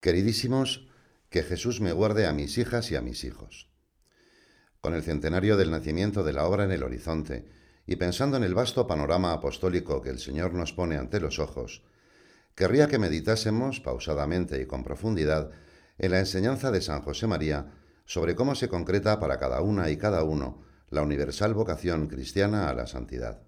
Queridísimos, que Jesús me guarde a mis hijas y a mis hijos. Con el centenario del nacimiento de la obra en el horizonte, y pensando en el vasto panorama apostólico que el Señor nos pone ante los ojos, querría que meditásemos pausadamente y con profundidad en la enseñanza de San José María sobre cómo se concreta para cada una y cada uno la universal vocación cristiana a la santidad.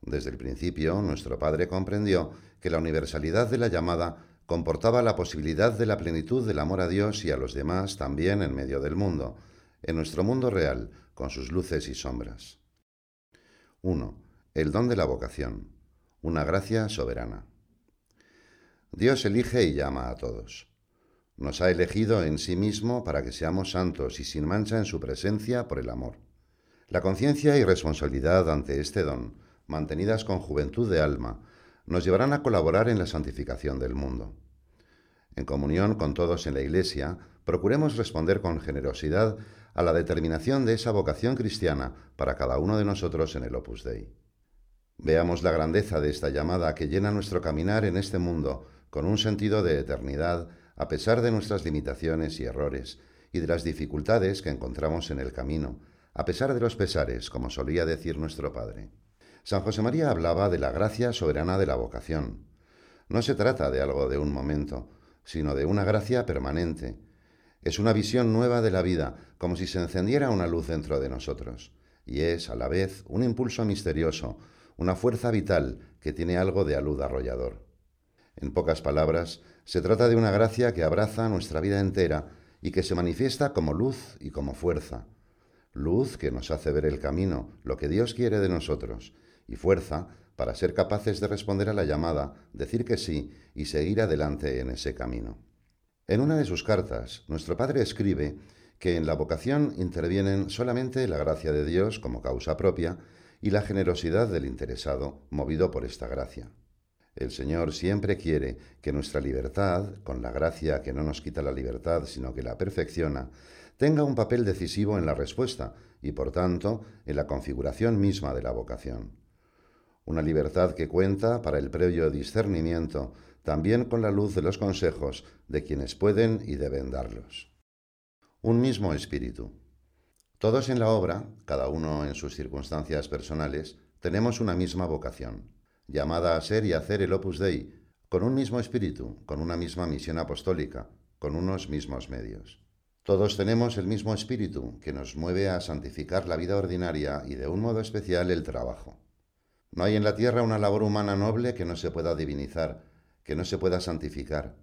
Desde el principio, nuestro Padre comprendió que la universalidad de la llamada comportaba la posibilidad de la plenitud del amor a Dios y a los demás también en medio del mundo, en nuestro mundo real, con sus luces y sombras. 1. El don de la vocación, una gracia soberana. Dios elige y llama a todos. Nos ha elegido en sí mismo para que seamos santos y sin mancha en su presencia por el amor. La conciencia y responsabilidad ante este don, mantenidas con juventud de alma, nos llevarán a colaborar en la santificación del mundo. En comunión con todos en la Iglesia, procuremos responder con generosidad a la determinación de esa vocación cristiana para cada uno de nosotros en el Opus Dei. Veamos la grandeza de esta llamada que llena nuestro caminar en este mundo con un sentido de eternidad a pesar de nuestras limitaciones y errores y de las dificultades que encontramos en el camino, a pesar de los pesares, como solía decir nuestro Padre. San José María hablaba de la gracia soberana de la vocación. No se trata de algo de un momento, sino de una gracia permanente. Es una visión nueva de la vida, como si se encendiera una luz dentro de nosotros, y es, a la vez, un impulso misterioso, una fuerza vital que tiene algo de alud arrollador. En pocas palabras, se trata de una gracia que abraza nuestra vida entera y que se manifiesta como luz y como fuerza. Luz que nos hace ver el camino, lo que Dios quiere de nosotros, y fuerza para ser capaces de responder a la llamada, decir que sí y seguir adelante en ese camino. En una de sus cartas, nuestro Padre escribe que en la vocación intervienen solamente la gracia de Dios como causa propia y la generosidad del interesado, movido por esta gracia. El Señor siempre quiere que nuestra libertad, con la gracia que no nos quita la libertad, sino que la perfecciona, tenga un papel decisivo en la respuesta y, por tanto, en la configuración misma de la vocación una libertad que cuenta para el previo discernimiento, también con la luz de los consejos de quienes pueden y deben darlos. Un mismo espíritu. Todos en la obra, cada uno en sus circunstancias personales, tenemos una misma vocación, llamada a ser y hacer el opus dei, con un mismo espíritu, con una misma misión apostólica, con unos mismos medios. Todos tenemos el mismo espíritu que nos mueve a santificar la vida ordinaria y de un modo especial el trabajo. No hay en la tierra una labor humana noble que no se pueda divinizar, que no se pueda santificar.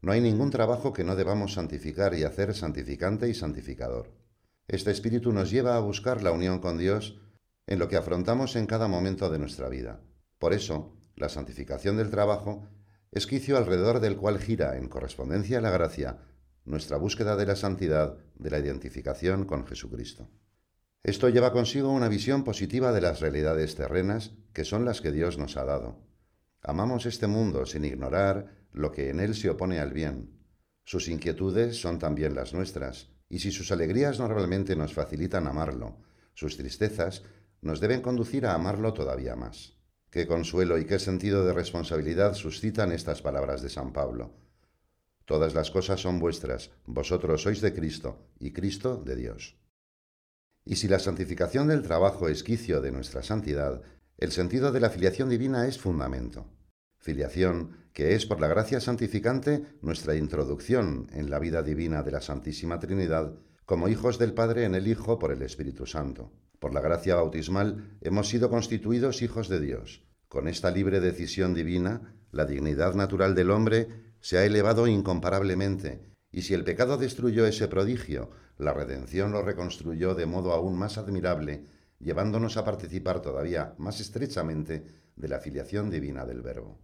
No hay ningún trabajo que no debamos santificar y hacer santificante y santificador. Este espíritu nos lleva a buscar la unión con Dios en lo que afrontamos en cada momento de nuestra vida. Por eso, la santificación del trabajo es quicio alrededor del cual gira, en correspondencia a la gracia, nuestra búsqueda de la santidad, de la identificación con Jesucristo. Esto lleva consigo una visión positiva de las realidades terrenas, que son las que Dios nos ha dado. Amamos este mundo sin ignorar lo que en él se opone al bien. Sus inquietudes son también las nuestras, y si sus alegrías normalmente nos facilitan amarlo, sus tristezas nos deben conducir a amarlo todavía más. Qué consuelo y qué sentido de responsabilidad suscitan estas palabras de San Pablo. Todas las cosas son vuestras, vosotros sois de Cristo, y Cristo de Dios. Y si la santificación del trabajo es quicio de nuestra santidad, el sentido de la filiación divina es fundamento. Filiación que es por la gracia santificante nuestra introducción en la vida divina de la Santísima Trinidad como hijos del Padre en el Hijo por el Espíritu Santo. Por la gracia bautismal hemos sido constituidos hijos de Dios. Con esta libre decisión divina, la dignidad natural del hombre se ha elevado incomparablemente y si el pecado destruyó ese prodigio, la redención lo reconstruyó de modo aún más admirable, llevándonos a participar todavía más estrechamente de la filiación divina del Verbo.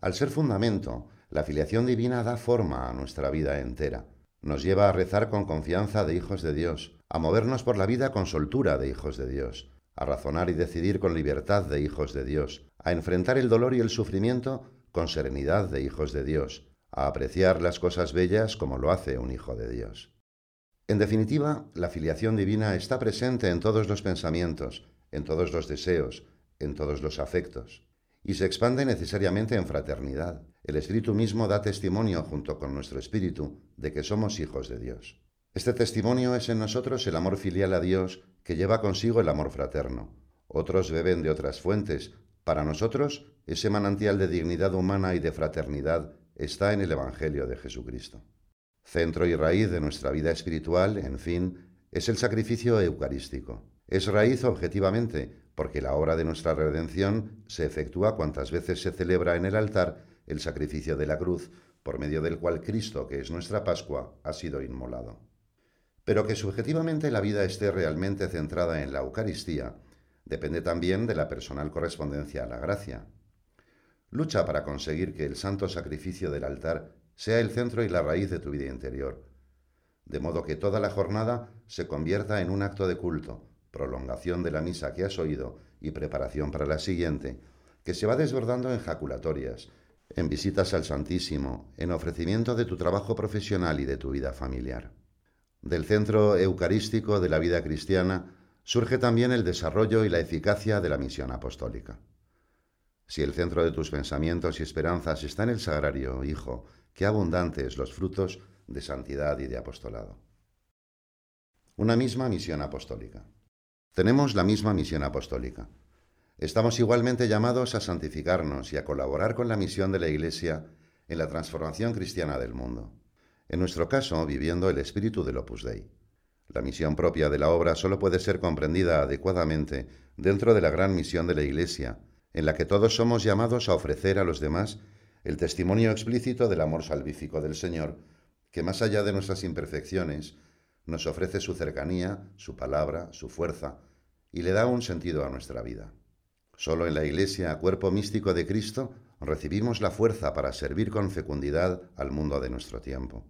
Al ser fundamento, la filiación divina da forma a nuestra vida entera. Nos lleva a rezar con confianza de hijos de Dios, a movernos por la vida con soltura de hijos de Dios, a razonar y decidir con libertad de hijos de Dios, a enfrentar el dolor y el sufrimiento con serenidad de hijos de Dios, a apreciar las cosas bellas como lo hace un hijo de Dios. En definitiva, la filiación divina está presente en todos los pensamientos, en todos los deseos, en todos los afectos, y se expande necesariamente en fraternidad. El Espíritu mismo da testimonio junto con nuestro Espíritu de que somos hijos de Dios. Este testimonio es en nosotros el amor filial a Dios que lleva consigo el amor fraterno. Otros beben de otras fuentes. Para nosotros, ese manantial de dignidad humana y de fraternidad está en el Evangelio de Jesucristo. Centro y raíz de nuestra vida espiritual, en fin, es el sacrificio eucarístico. Es raíz objetivamente, porque la obra de nuestra redención se efectúa cuantas veces se celebra en el altar el sacrificio de la cruz, por medio del cual Cristo, que es nuestra Pascua, ha sido inmolado. Pero que subjetivamente la vida esté realmente centrada en la Eucaristía depende también de la personal correspondencia a la gracia. Lucha para conseguir que el santo sacrificio del altar sea el centro y la raíz de tu vida interior, de modo que toda la jornada se convierta en un acto de culto, prolongación de la misa que has oído y preparación para la siguiente, que se va desbordando en jaculatorias, en visitas al Santísimo, en ofrecimiento de tu trabajo profesional y de tu vida familiar. Del centro eucarístico de la vida cristiana surge también el desarrollo y la eficacia de la misión apostólica. Si el centro de tus pensamientos y esperanzas está en el sagrario, hijo, qué abundantes los frutos de santidad y de apostolado. Una misma misión apostólica. Tenemos la misma misión apostólica. Estamos igualmente llamados a santificarnos y a colaborar con la misión de la Iglesia en la transformación cristiana del mundo. En nuestro caso, viviendo el espíritu del Opus Dei. La misión propia de la obra solo puede ser comprendida adecuadamente dentro de la gran misión de la Iglesia, en la que todos somos llamados a ofrecer a los demás el testimonio explícito del amor salvífico del Señor, que más allá de nuestras imperfecciones, nos ofrece su cercanía, su palabra, su fuerza, y le da un sentido a nuestra vida. Solo en la Iglesia, cuerpo místico de Cristo, recibimos la fuerza para servir con fecundidad al mundo de nuestro tiempo.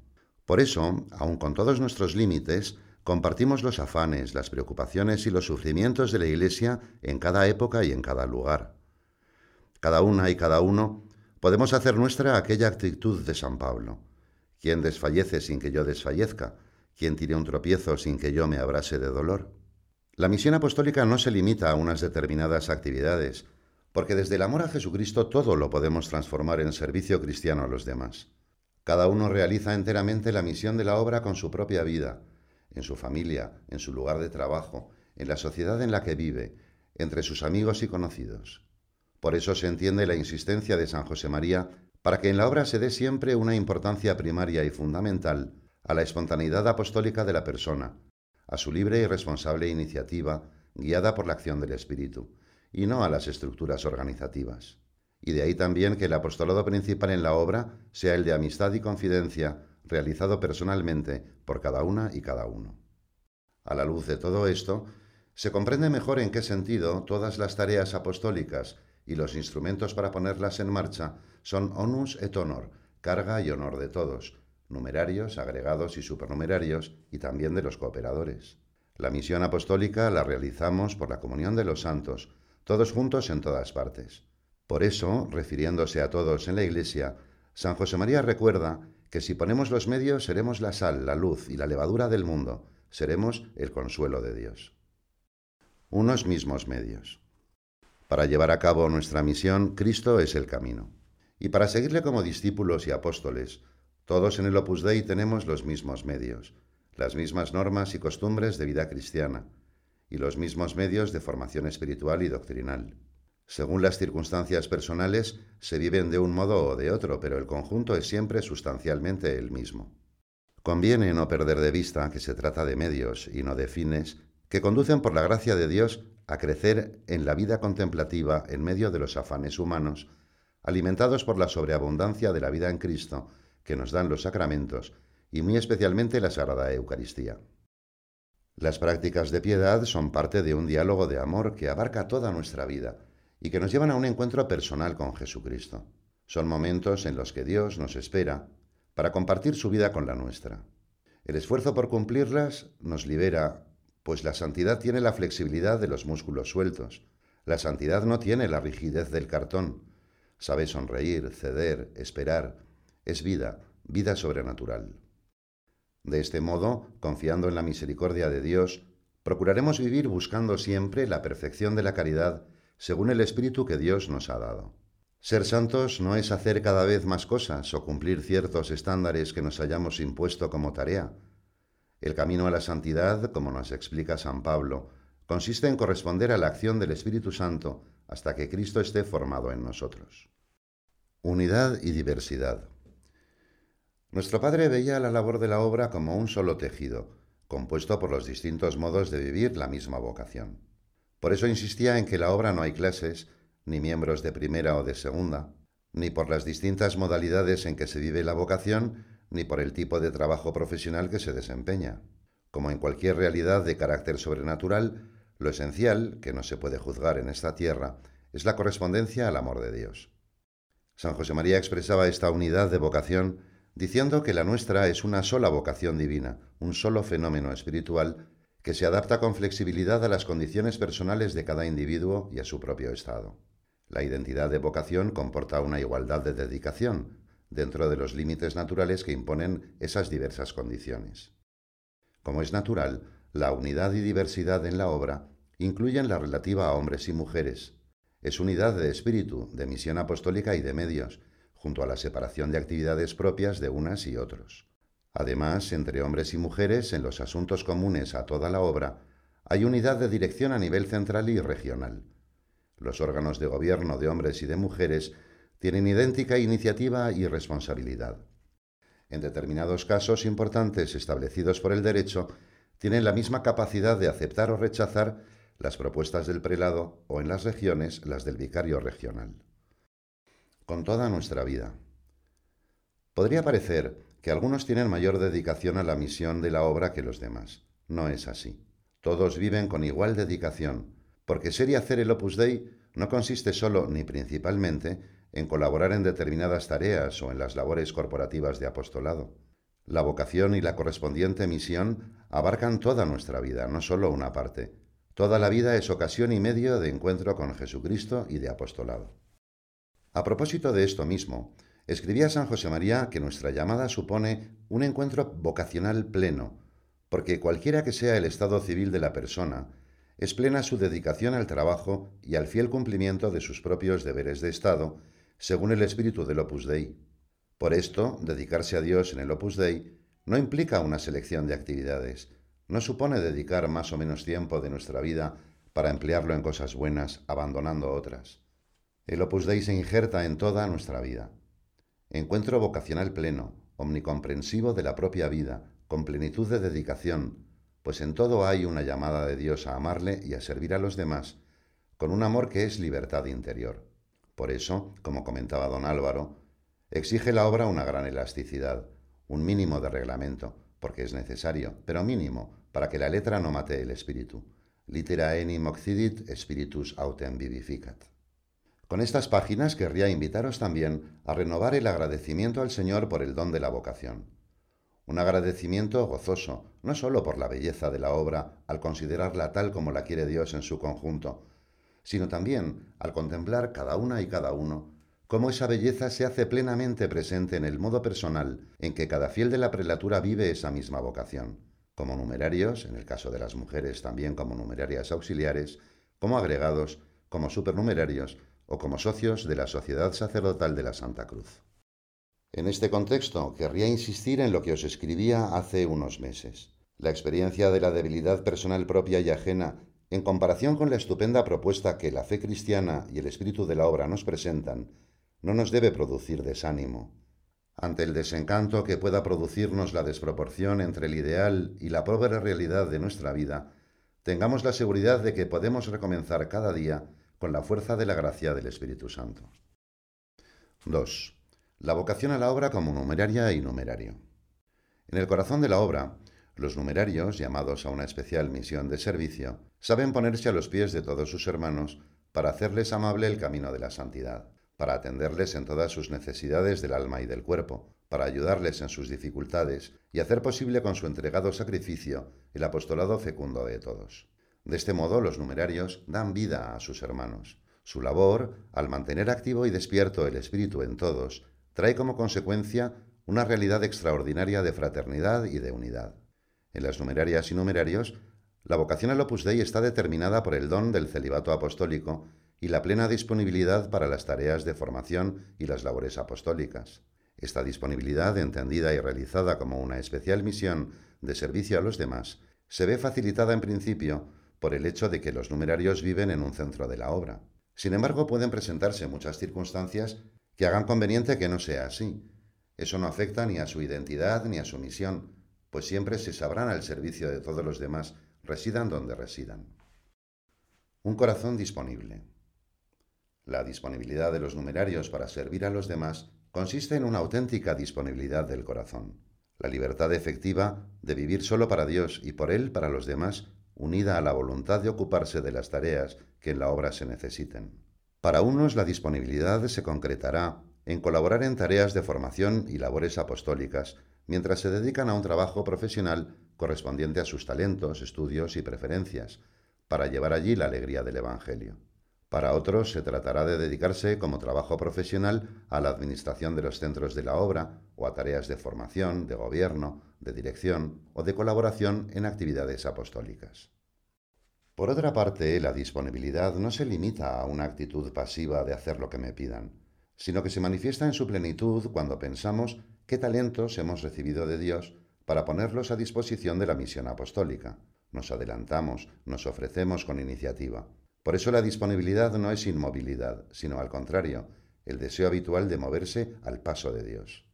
Por eso, aun con todos nuestros límites, compartimos los afanes, las preocupaciones y los sufrimientos de la Iglesia en cada época y en cada lugar. Cada una y cada uno podemos hacer nuestra aquella actitud de San Pablo. Quien desfallece sin que yo desfallezca, quien tire un tropiezo sin que yo me abrase de dolor. La misión apostólica no se limita a unas determinadas actividades, porque desde el amor a Jesucristo todo lo podemos transformar en servicio cristiano a los demás. Cada uno realiza enteramente la misión de la obra con su propia vida, en su familia, en su lugar de trabajo, en la sociedad en la que vive, entre sus amigos y conocidos. Por eso se entiende la insistencia de San José María para que en la obra se dé siempre una importancia primaria y fundamental a la espontaneidad apostólica de la persona, a su libre y responsable iniciativa guiada por la acción del Espíritu, y no a las estructuras organizativas. Y de ahí también que el apostolado principal en la obra sea el de amistad y confidencia, realizado personalmente por cada una y cada uno. A la luz de todo esto, se comprende mejor en qué sentido todas las tareas apostólicas y los instrumentos para ponerlas en marcha son onus et honor, carga y honor de todos, numerarios, agregados y supernumerarios, y también de los cooperadores. La misión apostólica la realizamos por la comunión de los santos, todos juntos en todas partes. Por eso, refiriéndose a todos en la Iglesia, San José María recuerda que si ponemos los medios seremos la sal, la luz y la levadura del mundo, seremos el consuelo de Dios. Unos mismos medios. Para llevar a cabo nuestra misión, Cristo es el camino. Y para seguirle como discípulos y apóstoles, todos en el Opus Dei tenemos los mismos medios, las mismas normas y costumbres de vida cristiana, y los mismos medios de formación espiritual y doctrinal. Según las circunstancias personales, se viven de un modo o de otro, pero el conjunto es siempre sustancialmente el mismo. Conviene no perder de vista que se trata de medios y no de fines que conducen por la gracia de Dios a crecer en la vida contemplativa en medio de los afanes humanos, alimentados por la sobreabundancia de la vida en Cristo que nos dan los sacramentos y muy especialmente la Sagrada Eucaristía. Las prácticas de piedad son parte de un diálogo de amor que abarca toda nuestra vida y que nos llevan a un encuentro personal con Jesucristo. Son momentos en los que Dios nos espera para compartir su vida con la nuestra. El esfuerzo por cumplirlas nos libera, pues la santidad tiene la flexibilidad de los músculos sueltos. La santidad no tiene la rigidez del cartón. Sabe sonreír, ceder, esperar, es vida, vida sobrenatural. De este modo, confiando en la misericordia de Dios, procuraremos vivir buscando siempre la perfección de la caridad según el Espíritu que Dios nos ha dado. Ser santos no es hacer cada vez más cosas o cumplir ciertos estándares que nos hayamos impuesto como tarea. El camino a la santidad, como nos explica San Pablo, consiste en corresponder a la acción del Espíritu Santo hasta que Cristo esté formado en nosotros. Unidad y diversidad. Nuestro Padre veía la labor de la obra como un solo tejido, compuesto por los distintos modos de vivir la misma vocación. Por eso insistía en que la obra no hay clases, ni miembros de primera o de segunda, ni por las distintas modalidades en que se vive la vocación, ni por el tipo de trabajo profesional que se desempeña. Como en cualquier realidad de carácter sobrenatural, lo esencial, que no se puede juzgar en esta tierra, es la correspondencia al amor de Dios. San José María expresaba esta unidad de vocación diciendo que la nuestra es una sola vocación divina, un solo fenómeno espiritual que se adapta con flexibilidad a las condiciones personales de cada individuo y a su propio estado. La identidad de vocación comporta una igualdad de dedicación, dentro de los límites naturales que imponen esas diversas condiciones. Como es natural, la unidad y diversidad en la obra incluyen la relativa a hombres y mujeres. Es unidad de espíritu, de misión apostólica y de medios, junto a la separación de actividades propias de unas y otros. Además, entre hombres y mujeres, en los asuntos comunes a toda la obra, hay unidad de dirección a nivel central y regional. Los órganos de gobierno de hombres y de mujeres tienen idéntica iniciativa y responsabilidad. En determinados casos importantes establecidos por el derecho, tienen la misma capacidad de aceptar o rechazar las propuestas del prelado o en las regiones las del vicario regional. Con toda nuestra vida. Podría parecer que algunos tienen mayor dedicación a la misión de la obra que los demás. No es así. Todos viven con igual dedicación, porque ser y hacer el Opus Dei no consiste solo ni principalmente en colaborar en determinadas tareas o en las labores corporativas de apostolado. La vocación y la correspondiente misión abarcan toda nuestra vida, no solo una parte. Toda la vida es ocasión y medio de encuentro con Jesucristo y de apostolado. A propósito de esto mismo, Escribía San José María que nuestra llamada supone un encuentro vocacional pleno, porque cualquiera que sea el estado civil de la persona, es plena su dedicación al trabajo y al fiel cumplimiento de sus propios deberes de Estado, según el espíritu del Opus Dei. Por esto, dedicarse a Dios en el Opus Dei no implica una selección de actividades, no supone dedicar más o menos tiempo de nuestra vida para emplearlo en cosas buenas, abandonando otras. El Opus Dei se injerta en toda nuestra vida. Encuentro vocacional pleno, omnicomprensivo de la propia vida, con plenitud de dedicación, pues en todo hay una llamada de Dios a amarle y a servir a los demás, con un amor que es libertad interior. Por eso, como comentaba don Álvaro, exige la obra una gran elasticidad, un mínimo de reglamento, porque es necesario, pero mínimo, para que la letra no mate el espíritu. Litera enim occidit, spiritus autem vivificat. Con estas páginas querría invitaros también a renovar el agradecimiento al Señor por el don de la vocación. Un agradecimiento gozoso, no sólo por la belleza de la obra al considerarla tal como la quiere Dios en su conjunto, sino también al contemplar cada una y cada uno cómo esa belleza se hace plenamente presente en el modo personal en que cada fiel de la prelatura vive esa misma vocación, como numerarios, en el caso de las mujeres también como numerarias auxiliares, como agregados, como supernumerarios, o como socios de la Sociedad Sacerdotal de la Santa Cruz. En este contexto, querría insistir en lo que os escribía hace unos meses. La experiencia de la debilidad personal propia y ajena, en comparación con la estupenda propuesta que la fe cristiana y el espíritu de la obra nos presentan, no nos debe producir desánimo. Ante el desencanto que pueda producirnos la desproporción entre el ideal y la pobre realidad de nuestra vida, tengamos la seguridad de que podemos recomenzar cada día con la fuerza de la gracia del Espíritu Santo. 2. La vocación a la obra como numeraria y numerario. En el corazón de la obra, los numerarios, llamados a una especial misión de servicio, saben ponerse a los pies de todos sus hermanos para hacerles amable el camino de la santidad, para atenderles en todas sus necesidades del alma y del cuerpo, para ayudarles en sus dificultades y hacer posible con su entregado sacrificio el apostolado fecundo de todos. De este modo, los numerarios dan vida a sus hermanos. Su labor, al mantener activo y despierto el espíritu en todos, trae como consecuencia una realidad extraordinaria de fraternidad y de unidad. En las numerarias y numerarios, la vocación al Opus Dei está determinada por el don del celibato apostólico y la plena disponibilidad para las tareas de formación y las labores apostólicas. Esta disponibilidad, entendida y realizada como una especial misión de servicio a los demás, se ve facilitada en principio por el hecho de que los numerarios viven en un centro de la obra. Sin embargo, pueden presentarse muchas circunstancias que hagan conveniente que no sea así. Eso no afecta ni a su identidad ni a su misión, pues siempre se sabrán al servicio de todos los demás, residan donde residan. Un corazón disponible. La disponibilidad de los numerarios para servir a los demás consiste en una auténtica disponibilidad del corazón. La libertad efectiva de vivir solo para Dios y por Él para los demás, unida a la voluntad de ocuparse de las tareas que en la obra se necesiten. Para unos la disponibilidad se concretará en colaborar en tareas de formación y labores apostólicas, mientras se dedican a un trabajo profesional correspondiente a sus talentos, estudios y preferencias, para llevar allí la alegría del Evangelio. Para otros se tratará de dedicarse como trabajo profesional a la administración de los centros de la obra o a tareas de formación, de gobierno, de dirección o de colaboración en actividades apostólicas. Por otra parte, la disponibilidad no se limita a una actitud pasiva de hacer lo que me pidan, sino que se manifiesta en su plenitud cuando pensamos qué talentos hemos recibido de Dios para ponerlos a disposición de la misión apostólica. Nos adelantamos, nos ofrecemos con iniciativa. Por eso la disponibilidad no es inmovilidad, sino al contrario, el deseo habitual de moverse al paso de Dios.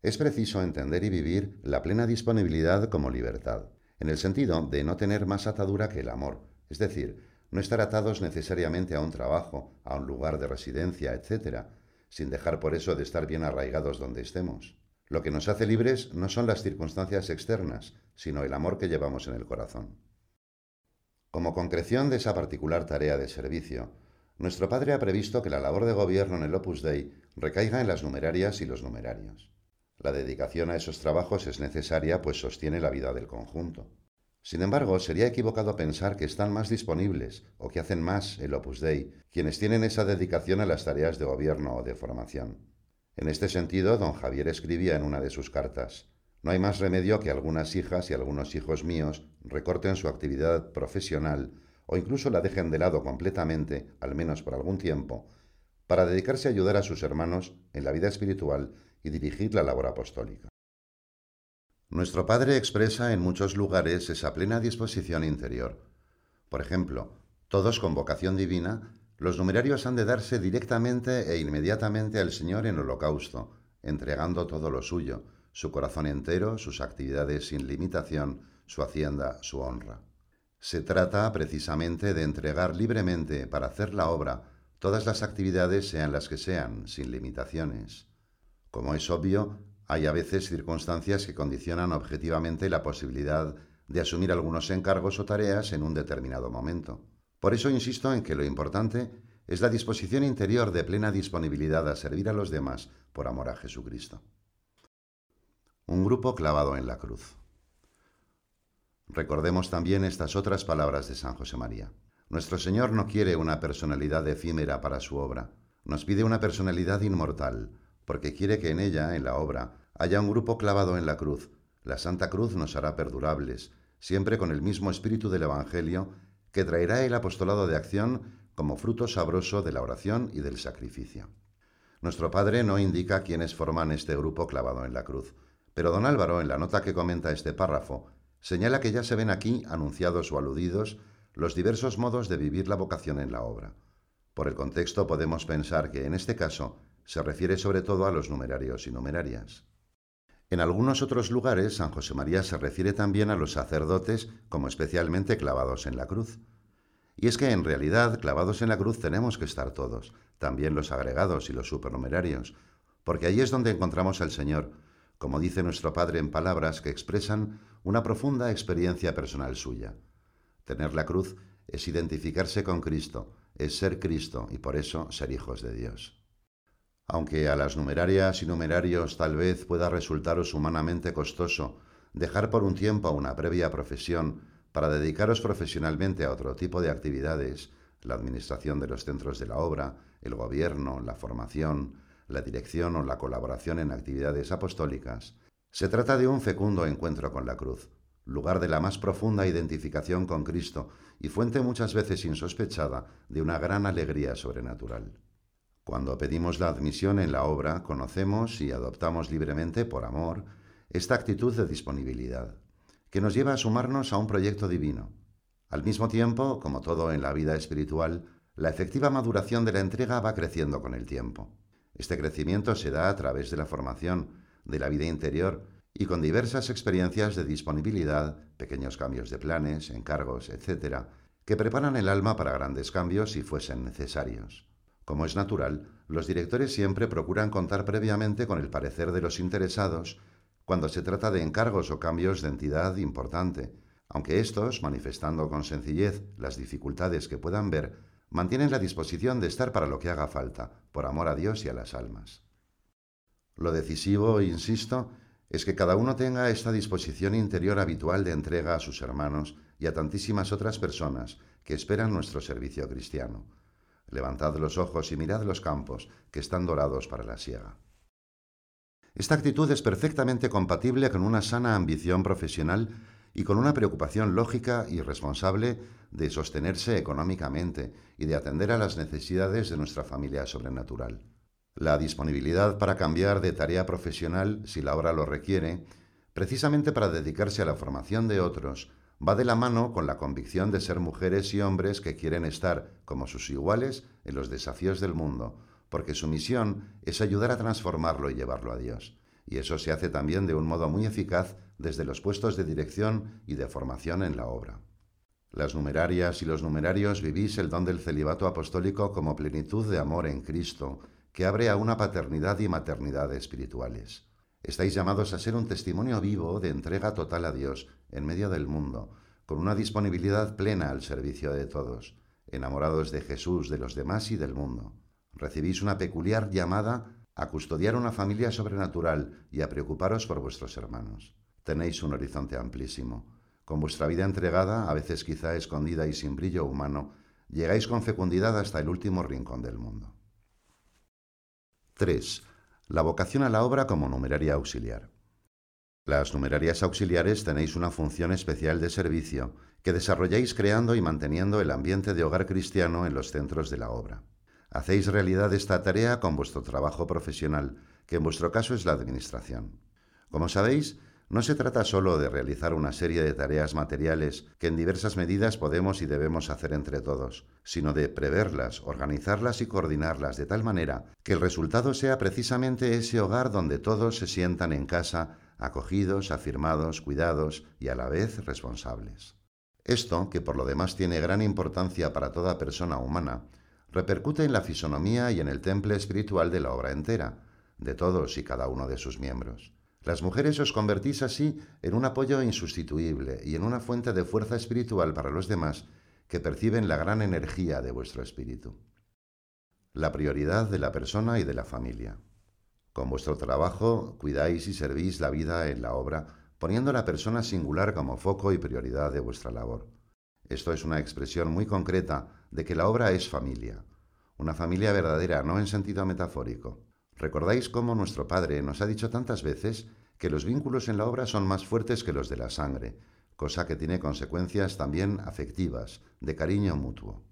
Es preciso entender y vivir la plena disponibilidad como libertad, en el sentido de no tener más atadura que el amor, es decir, no estar atados necesariamente a un trabajo, a un lugar de residencia, etc., sin dejar por eso de estar bien arraigados donde estemos. Lo que nos hace libres no son las circunstancias externas, sino el amor que llevamos en el corazón. Como concreción de esa particular tarea de servicio, nuestro Padre ha previsto que la labor de gobierno en el Opus Dei recaiga en las numerarias y los numerarios. La dedicación a esos trabajos es necesaria pues sostiene la vida del conjunto. Sin embargo, sería equivocado pensar que están más disponibles o que hacen más el Opus Dei quienes tienen esa dedicación a las tareas de gobierno o de formación. En este sentido, don Javier escribía en una de sus cartas, no hay más remedio que algunas hijas y algunos hijos míos recorten su actividad profesional o incluso la dejen de lado completamente, al menos por algún tiempo, para dedicarse a ayudar a sus hermanos en la vida espiritual y dirigir la labor apostólica. Nuestro Padre expresa en muchos lugares esa plena disposición interior. Por ejemplo, todos con vocación divina, los numerarios han de darse directamente e inmediatamente al Señor en holocausto, entregando todo lo suyo, su corazón entero, sus actividades sin limitación, su hacienda, su honra. Se trata precisamente de entregar libremente para hacer la obra todas las actividades sean las que sean, sin limitaciones. Como es obvio, hay a veces circunstancias que condicionan objetivamente la posibilidad de asumir algunos encargos o tareas en un determinado momento. Por eso insisto en que lo importante es la disposición interior de plena disponibilidad a servir a los demás por amor a Jesucristo. Un grupo clavado en la cruz. Recordemos también estas otras palabras de San José María. Nuestro Señor no quiere una personalidad efímera para su obra, nos pide una personalidad inmortal, porque quiere que en ella, en la obra, haya un grupo clavado en la cruz. La Santa Cruz nos hará perdurables, siempre con el mismo espíritu del Evangelio que traerá el apostolado de acción como fruto sabroso de la oración y del sacrificio. Nuestro Padre no indica quiénes forman este grupo clavado en la cruz, pero don Álvaro, en la nota que comenta este párrafo, señala que ya se ven aquí anunciados o aludidos los diversos modos de vivir la vocación en la obra. Por el contexto podemos pensar que en este caso se refiere sobre todo a los numerarios y numerarias. En algunos otros lugares San José María se refiere también a los sacerdotes como especialmente clavados en la cruz. Y es que en realidad clavados en la cruz tenemos que estar todos, también los agregados y los supernumerarios, porque ahí es donde encontramos al Señor, como dice nuestro Padre en palabras que expresan una profunda experiencia personal suya. Tener la cruz es identificarse con Cristo, es ser Cristo y por eso ser hijos de Dios. Aunque a las numerarias y numerarios tal vez pueda resultaros humanamente costoso dejar por un tiempo una previa profesión para dedicaros profesionalmente a otro tipo de actividades, la administración de los centros de la obra, el gobierno, la formación, la dirección o la colaboración en actividades apostólicas, se trata de un fecundo encuentro con la cruz, lugar de la más profunda identificación con Cristo y fuente muchas veces insospechada de una gran alegría sobrenatural. Cuando pedimos la admisión en la obra, conocemos y adoptamos libremente, por amor, esta actitud de disponibilidad, que nos lleva a sumarnos a un proyecto divino. Al mismo tiempo, como todo en la vida espiritual, la efectiva maduración de la entrega va creciendo con el tiempo. Este crecimiento se da a través de la formación, de la vida interior y con diversas experiencias de disponibilidad, pequeños cambios de planes, encargos, etc., que preparan el alma para grandes cambios si fuesen necesarios. Como es natural, los directores siempre procuran contar previamente con el parecer de los interesados cuando se trata de encargos o cambios de entidad importante, aunque estos, manifestando con sencillez las dificultades que puedan ver, mantienen la disposición de estar para lo que haga falta, por amor a Dios y a las almas. Lo decisivo, insisto, es que cada uno tenga esta disposición interior habitual de entrega a sus hermanos y a tantísimas otras personas que esperan nuestro servicio cristiano. Levantad los ojos y mirad los campos, que están dorados para la siega. Esta actitud es perfectamente compatible con una sana ambición profesional y con una preocupación lógica y responsable de sostenerse económicamente y de atender a las necesidades de nuestra familia sobrenatural. La disponibilidad para cambiar de tarea profesional, si la obra lo requiere, precisamente para dedicarse a la formación de otros, va de la mano con la convicción de ser mujeres y hombres que quieren estar, como sus iguales, en los desafíos del mundo, porque su misión es ayudar a transformarlo y llevarlo a Dios. Y eso se hace también de un modo muy eficaz desde los puestos de dirección y de formación en la obra. Las numerarias y los numerarios vivís el don del celibato apostólico como plenitud de amor en Cristo, que abre a una paternidad y maternidad espirituales. Estáis llamados a ser un testimonio vivo de entrega total a Dios en medio del mundo, con una disponibilidad plena al servicio de todos, enamorados de Jesús, de los demás y del mundo. Recibís una peculiar llamada a custodiar una familia sobrenatural y a preocuparos por vuestros hermanos. Tenéis un horizonte amplísimo. Con vuestra vida entregada, a veces quizá escondida y sin brillo humano, llegáis con fecundidad hasta el último rincón del mundo. 3. La vocación a la obra como numeraria auxiliar. Las numerarias auxiliares tenéis una función especial de servicio que desarrolláis creando y manteniendo el ambiente de hogar cristiano en los centros de la obra. Hacéis realidad esta tarea con vuestro trabajo profesional, que en vuestro caso es la administración. Como sabéis, no se trata solo de realizar una serie de tareas materiales que en diversas medidas podemos y debemos hacer entre todos, sino de preverlas, organizarlas y coordinarlas de tal manera que el resultado sea precisamente ese hogar donde todos se sientan en casa, acogidos, afirmados, cuidados y a la vez responsables. Esto, que por lo demás tiene gran importancia para toda persona humana, repercute en la fisonomía y en el temple espiritual de la obra entera, de todos y cada uno de sus miembros. Las mujeres os convertís así en un apoyo insustituible y en una fuente de fuerza espiritual para los demás que perciben la gran energía de vuestro espíritu. La prioridad de la persona y de la familia. Con vuestro trabajo cuidáis y servís la vida en la obra, poniendo a la persona singular como foco y prioridad de vuestra labor. Esto es una expresión muy concreta de que la obra es familia, una familia verdadera, no en sentido metafórico. ¿Recordáis cómo nuestro Padre nos ha dicho tantas veces que los vínculos en la obra son más fuertes que los de la sangre, cosa que tiene consecuencias también afectivas, de cariño mutuo?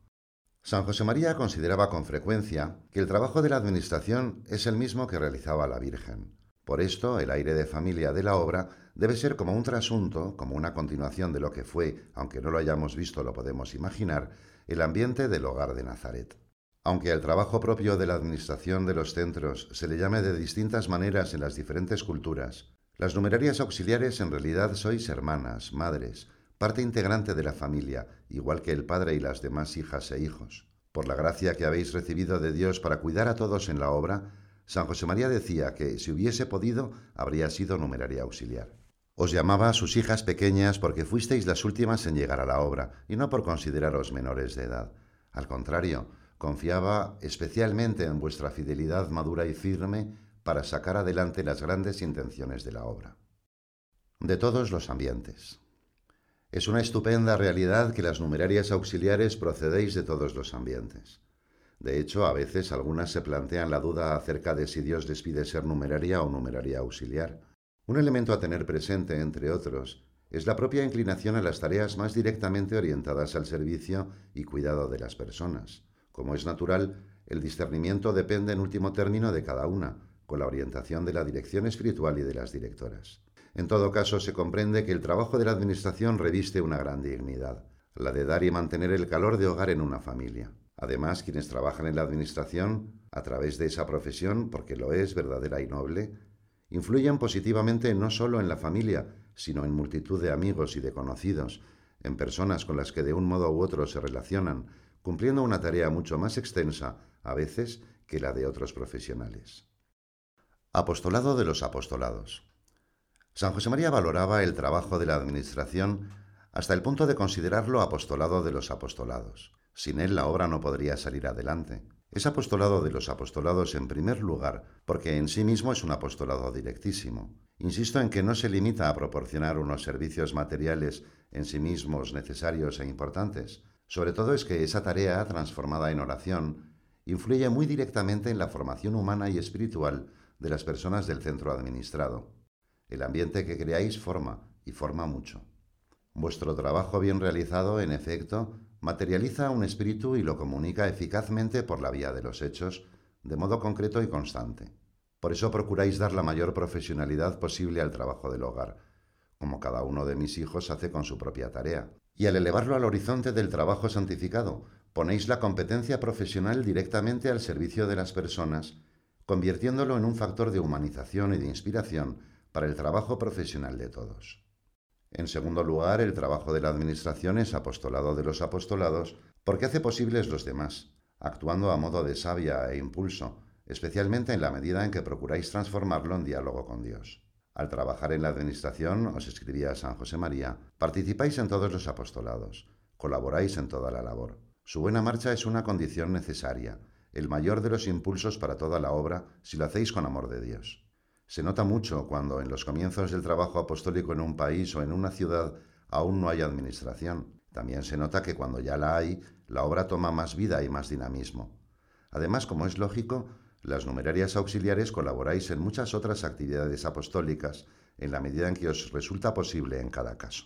San José María consideraba con frecuencia que el trabajo de la administración es el mismo que realizaba la Virgen. Por esto, el aire de familia de la obra debe ser como un trasunto, como una continuación de lo que fue, aunque no lo hayamos visto, lo podemos imaginar, el ambiente del hogar de Nazaret. Aunque al trabajo propio de la administración de los centros se le llame de distintas maneras en las diferentes culturas, las numerarias auxiliares en realidad sois hermanas, madres, parte integrante de la familia, igual que el padre y las demás hijas e hijos. Por la gracia que habéis recibido de Dios para cuidar a todos en la obra, San José María decía que si hubiese podido, habría sido numeraria auxiliar. Os llamaba a sus hijas pequeñas porque fuisteis las últimas en llegar a la obra, y no por consideraros menores de edad. Al contrario, Confiaba especialmente en vuestra fidelidad madura y firme para sacar adelante las grandes intenciones de la obra. De todos los ambientes. Es una estupenda realidad que las numerarias auxiliares procedéis de todos los ambientes. De hecho, a veces algunas se plantean la duda acerca de si Dios les pide ser numeraria o numeraria auxiliar. Un elemento a tener presente, entre otros, es la propia inclinación a las tareas más directamente orientadas al servicio y cuidado de las personas. Como es natural, el discernimiento depende en último término de cada una, con la orientación de la dirección espiritual y de las directoras. En todo caso, se comprende que el trabajo de la Administración reviste una gran dignidad, la de dar y mantener el calor de hogar en una familia. Además, quienes trabajan en la Administración, a través de esa profesión, porque lo es verdadera y noble, influyen positivamente no solo en la familia, sino en multitud de amigos y de conocidos, en personas con las que de un modo u otro se relacionan, cumpliendo una tarea mucho más extensa, a veces, que la de otros profesionales. Apostolado de los apostolados. San José María valoraba el trabajo de la Administración hasta el punto de considerarlo apostolado de los apostolados. Sin él la obra no podría salir adelante. Es apostolado de los apostolados en primer lugar, porque en sí mismo es un apostolado directísimo. Insisto en que no se limita a proporcionar unos servicios materiales en sí mismos necesarios e importantes. Sobre todo es que esa tarea, transformada en oración, influye muy directamente en la formación humana y espiritual de las personas del centro administrado. El ambiente que creáis forma, y forma mucho. Vuestro trabajo bien realizado, en efecto, materializa un espíritu y lo comunica eficazmente por la vía de los hechos, de modo concreto y constante. Por eso procuráis dar la mayor profesionalidad posible al trabajo del hogar, como cada uno de mis hijos hace con su propia tarea. Y al elevarlo al horizonte del trabajo santificado, ponéis la competencia profesional directamente al servicio de las personas, convirtiéndolo en un factor de humanización y de inspiración para el trabajo profesional de todos. En segundo lugar, el trabajo de la Administración es apostolado de los apostolados porque hace posibles los demás, actuando a modo de savia e impulso, especialmente en la medida en que procuráis transformarlo en diálogo con Dios. Al trabajar en la Administración, os escribía San José María, participáis en todos los apostolados, colaboráis en toda la labor. Su buena marcha es una condición necesaria, el mayor de los impulsos para toda la obra si lo hacéis con amor de Dios. Se nota mucho cuando en los comienzos del trabajo apostólico en un país o en una ciudad aún no hay administración. También se nota que cuando ya la hay, la obra toma más vida y más dinamismo. Además, como es lógico, las numerarias auxiliares colaboráis en muchas otras actividades apostólicas en la medida en que os resulta posible en cada caso.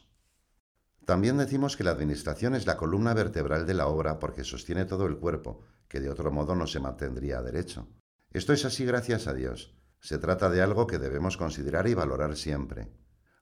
También decimos que la administración es la columna vertebral de la obra porque sostiene todo el cuerpo, que de otro modo no se mantendría derecho. Esto es así gracias a Dios, se trata de algo que debemos considerar y valorar siempre.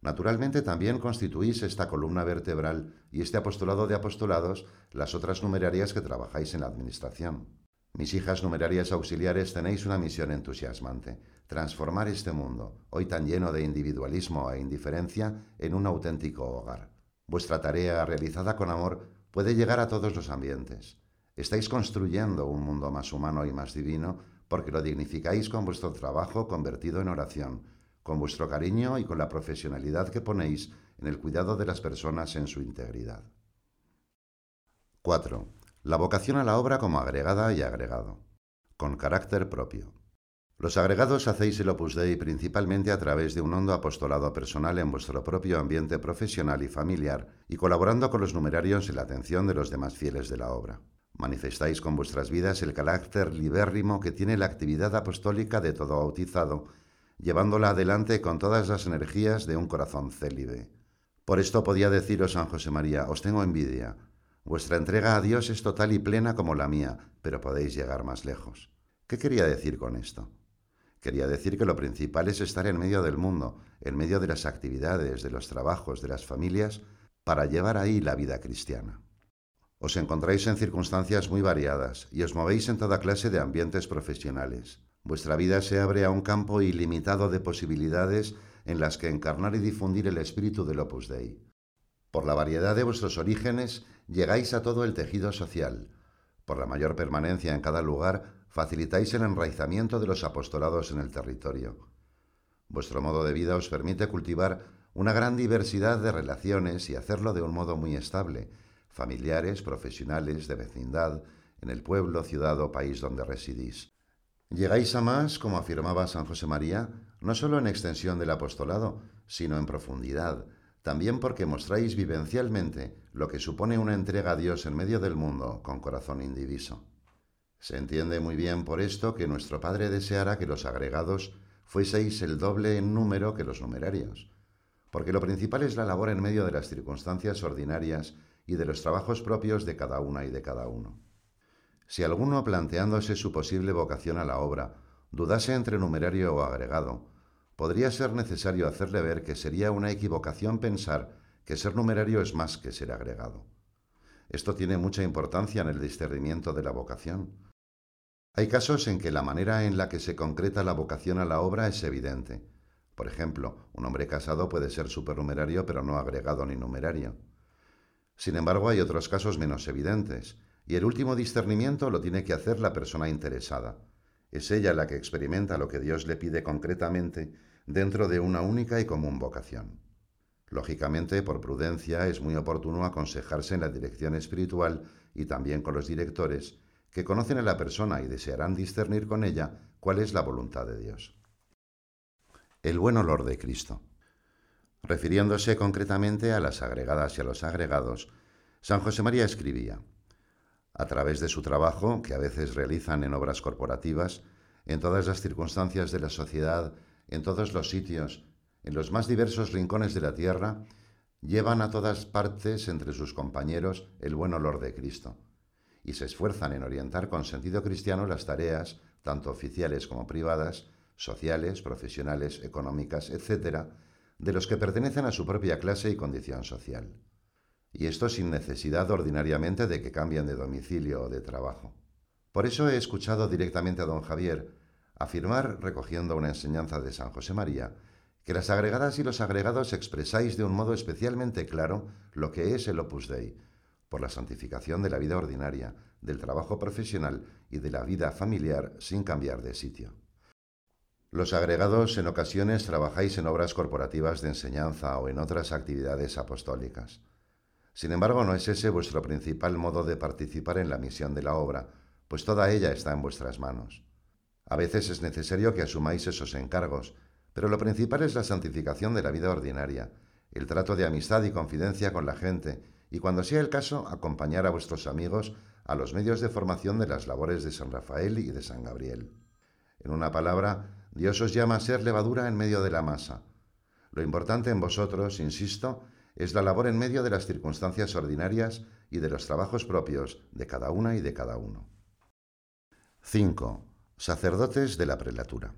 Naturalmente también constituís esta columna vertebral y este apostolado de apostolados las otras numerarias que trabajáis en la Administración. Mis hijas numerarias auxiliares tenéis una misión entusiasmante, transformar este mundo, hoy tan lleno de individualismo e indiferencia, en un auténtico hogar. Vuestra tarea, realizada con amor, puede llegar a todos los ambientes. Estáis construyendo un mundo más humano y más divino porque lo dignificáis con vuestro trabajo convertido en oración, con vuestro cariño y con la profesionalidad que ponéis en el cuidado de las personas en su integridad. 4. La vocación a la obra como agregada y agregado, con carácter propio. Los agregados hacéis el Opus Dei principalmente a través de un hondo apostolado personal en vuestro propio ambiente profesional y familiar y colaborando con los numerarios en la atención de los demás fieles de la obra. Manifestáis con vuestras vidas el carácter libérrimo que tiene la actividad apostólica de todo bautizado, llevándola adelante con todas las energías de un corazón célibe. Por esto podía deciros San José María, os tengo envidia. Vuestra entrega a Dios es total y plena como la mía, pero podéis llegar más lejos. ¿Qué quería decir con esto? Quería decir que lo principal es estar en medio del mundo, en medio de las actividades, de los trabajos, de las familias, para llevar ahí la vida cristiana. Os encontráis en circunstancias muy variadas y os movéis en toda clase de ambientes profesionales. Vuestra vida se abre a un campo ilimitado de posibilidades en las que encarnar y difundir el espíritu del Opus Dei. Por la variedad de vuestros orígenes llegáis a todo el tejido social. Por la mayor permanencia en cada lugar facilitáis el enraizamiento de los apostolados en el territorio. Vuestro modo de vida os permite cultivar una gran diversidad de relaciones y hacerlo de un modo muy estable, familiares, profesionales, de vecindad, en el pueblo, ciudad o país donde residís. Llegáis a más, como afirmaba San José María, no solo en extensión del apostolado, sino en profundidad, también porque mostráis vivencialmente lo que supone una entrega a Dios en medio del mundo con corazón indiviso. Se entiende muy bien por esto que nuestro Padre deseara que los agregados fueseis el doble en número que los numerarios, porque lo principal es la labor en medio de las circunstancias ordinarias y de los trabajos propios de cada una y de cada uno. Si alguno, planteándose su posible vocación a la obra, dudase entre numerario o agregado, podría ser necesario hacerle ver que sería una equivocación pensar que ser numerario es más que ser agregado. Esto tiene mucha importancia en el discernimiento de la vocación. Hay casos en que la manera en la que se concreta la vocación a la obra es evidente. Por ejemplo, un hombre casado puede ser supernumerario pero no agregado ni numerario. Sin embargo, hay otros casos menos evidentes, y el último discernimiento lo tiene que hacer la persona interesada. Es ella la que experimenta lo que Dios le pide concretamente dentro de una única y común vocación. Lógicamente, por prudencia, es muy oportuno aconsejarse en la dirección espiritual y también con los directores, que conocen a la persona y desearán discernir con ella cuál es la voluntad de Dios. El buen olor de Cristo. Refiriéndose concretamente a las agregadas y a los agregados, San José María escribía, a través de su trabajo, que a veces realizan en obras corporativas, en todas las circunstancias de la sociedad, en todos los sitios, en los más diversos rincones de la tierra, llevan a todas partes entre sus compañeros el buen olor de Cristo, y se esfuerzan en orientar con sentido cristiano las tareas, tanto oficiales como privadas, sociales, profesionales, económicas, etc., de los que pertenecen a su propia clase y condición social y esto sin necesidad ordinariamente de que cambien de domicilio o de trabajo. Por eso he escuchado directamente a don Javier afirmar, recogiendo una enseñanza de San José María, que las agregadas y los agregados expresáis de un modo especialmente claro lo que es el Opus Dei, por la santificación de la vida ordinaria, del trabajo profesional y de la vida familiar sin cambiar de sitio. Los agregados en ocasiones trabajáis en obras corporativas de enseñanza o en otras actividades apostólicas. Sin embargo, no es ese vuestro principal modo de participar en la misión de la obra, pues toda ella está en vuestras manos. A veces es necesario que asumáis esos encargos, pero lo principal es la santificación de la vida ordinaria, el trato de amistad y confidencia con la gente, y cuando sea el caso, acompañar a vuestros amigos a los medios de formación de las labores de San Rafael y de San Gabriel. En una palabra, Dios os llama a ser levadura en medio de la masa. Lo importante en vosotros, insisto, es la labor en medio de las circunstancias ordinarias y de los trabajos propios de cada una y de cada uno. 5. Sacerdotes de la prelatura.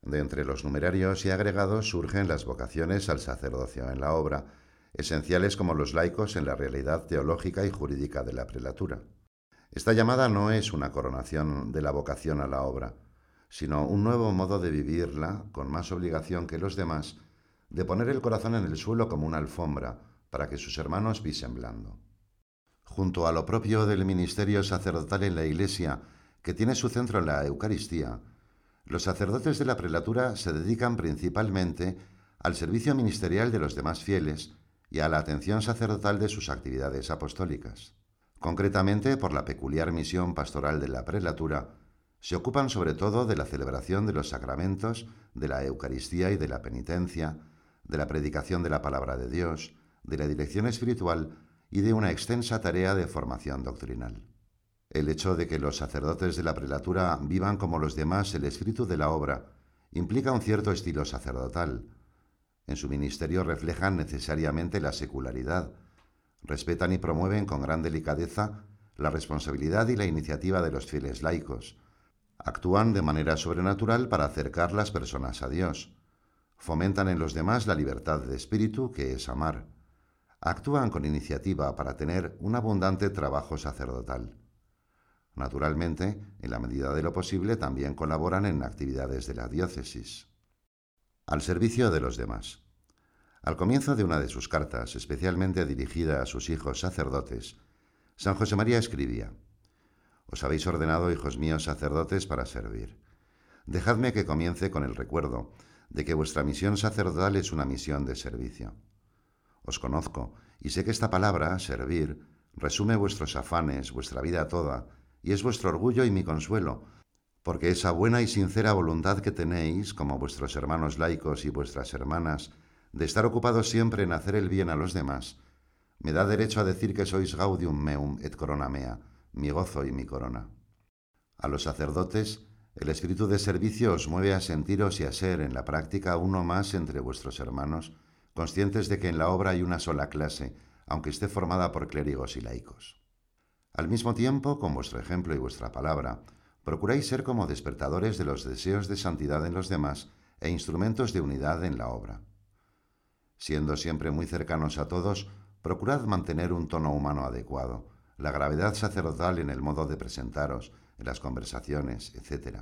De entre los numerarios y agregados surgen las vocaciones al sacerdocio en la obra, esenciales como los laicos en la realidad teológica y jurídica de la prelatura. Esta llamada no es una coronación de la vocación a la obra, sino un nuevo modo de vivirla con más obligación que los demás de poner el corazón en el suelo como una alfombra, para que sus hermanos visen blando. Junto a lo propio del ministerio sacerdotal en la Iglesia, que tiene su centro en la Eucaristía, los sacerdotes de la prelatura se dedican principalmente al servicio ministerial de los demás fieles y a la atención sacerdotal de sus actividades apostólicas. Concretamente, por la peculiar misión pastoral de la prelatura, se ocupan sobre todo de la celebración de los sacramentos, de la Eucaristía y de la penitencia, de la predicación de la palabra de Dios, de la dirección espiritual y de una extensa tarea de formación doctrinal. El hecho de que los sacerdotes de la prelatura vivan como los demás el espíritu de la obra implica un cierto estilo sacerdotal. En su ministerio reflejan necesariamente la secularidad, respetan y promueven con gran delicadeza la responsabilidad y la iniciativa de los fieles laicos, actúan de manera sobrenatural para acercar las personas a Dios, Fomentan en los demás la libertad de espíritu, que es amar. Actúan con iniciativa para tener un abundante trabajo sacerdotal. Naturalmente, en la medida de lo posible, también colaboran en actividades de la diócesis. Al servicio de los demás. Al comienzo de una de sus cartas, especialmente dirigida a sus hijos sacerdotes, San José María escribía, Os habéis ordenado, hijos míos, sacerdotes para servir. Dejadme que comience con el recuerdo de que vuestra misión sacerdotal es una misión de servicio. Os conozco y sé que esta palabra, servir, resume vuestros afanes, vuestra vida toda, y es vuestro orgullo y mi consuelo, porque esa buena y sincera voluntad que tenéis, como vuestros hermanos laicos y vuestras hermanas, de estar ocupados siempre en hacer el bien a los demás, me da derecho a decir que sois gaudium meum et corona mea, mi gozo y mi corona. A los sacerdotes El espíritu de servicio os mueve a sentiros y a ser en la práctica uno más entre vuestros hermanos, conscientes de que en la obra hay una sola clase, aunque esté formada por clérigos y laicos. Al mismo tiempo, con vuestro ejemplo y vuestra palabra, procuráis ser como despertadores de los deseos de santidad en los demás e instrumentos de unidad en la obra. Siendo siempre muy cercanos a todos, procurad mantener un tono humano adecuado, la gravedad sacerdotal en el modo de presentaros, en las conversaciones, etc.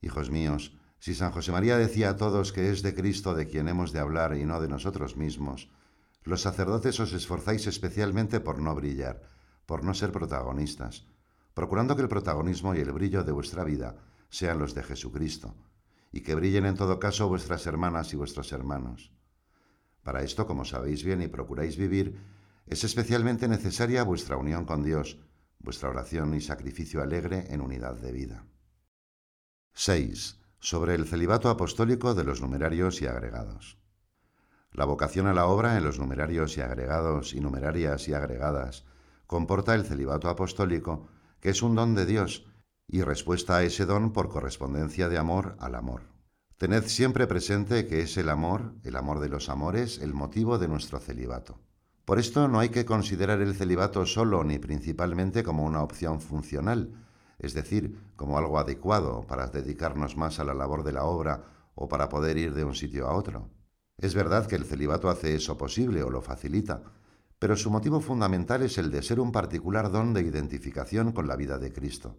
Hijos míos, si San José María decía a todos que es de Cristo de quien hemos de hablar y no de nosotros mismos, los sacerdotes os esforzáis especialmente por no brillar, por no ser protagonistas, procurando que el protagonismo y el brillo de vuestra vida sean los de Jesucristo, y que brillen en todo caso vuestras hermanas y vuestros hermanos. Para esto, como sabéis bien y procuráis vivir, es especialmente necesaria vuestra unión con Dios, vuestra oración y sacrificio alegre en unidad de vida. 6. Sobre el celibato apostólico de los numerarios y agregados. La vocación a la obra en los numerarios y agregados y numerarias y agregadas comporta el celibato apostólico, que es un don de Dios, y respuesta a ese don por correspondencia de amor al amor. Tened siempre presente que es el amor, el amor de los amores, el motivo de nuestro celibato. Por esto no hay que considerar el celibato solo ni principalmente como una opción funcional, es decir, como algo adecuado para dedicarnos más a la labor de la obra o para poder ir de un sitio a otro. Es verdad que el celibato hace eso posible o lo facilita, pero su motivo fundamental es el de ser un particular don de identificación con la vida de Cristo.